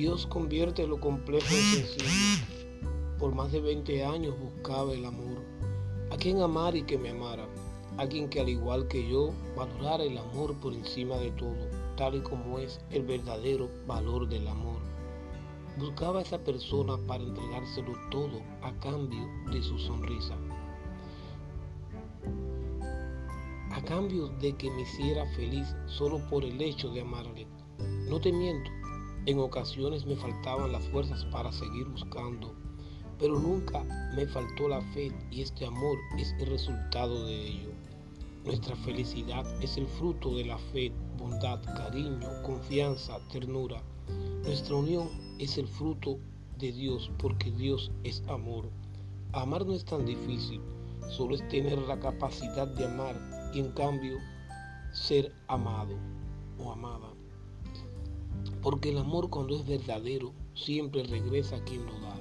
Dios convierte lo complejo en sencillo. Por más de 20 años buscaba el amor. A quien amar y que me amara. Alguien que al igual que yo valorara el amor por encima de todo, tal y como es el verdadero valor del amor. Buscaba a esa persona para entregárselo todo a cambio de su sonrisa. A cambio de que me hiciera feliz solo por el hecho de amarle. No te miento, en ocasiones me faltaban las fuerzas para seguir buscando, pero nunca me faltó la fe y este amor es el resultado de ello. Nuestra felicidad es el fruto de la fe, bondad, cariño, confianza, ternura. Nuestra unión es el fruto de Dios porque Dios es amor. Amar no es tan difícil, solo es tener la capacidad de amar y en cambio ser amado o amada. Porque el amor cuando es verdadero siempre regresa a quien lo da.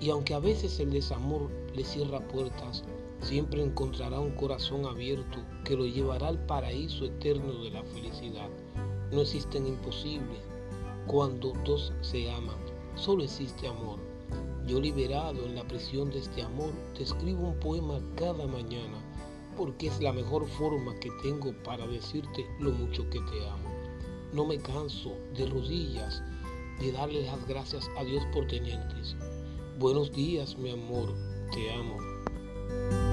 Y aunque a veces el desamor le cierra puertas, siempre encontrará un corazón abierto que lo llevará al paraíso eterno de la felicidad. No existen imposibles, cuando dos se aman, solo existe amor. Yo liberado en la prisión de este amor, te escribo un poema cada mañana, porque es la mejor forma que tengo para decirte lo mucho que te amo. No me canso de rodillas de darle las gracias a Dios por tenerte. Buenos días, mi amor, te amo.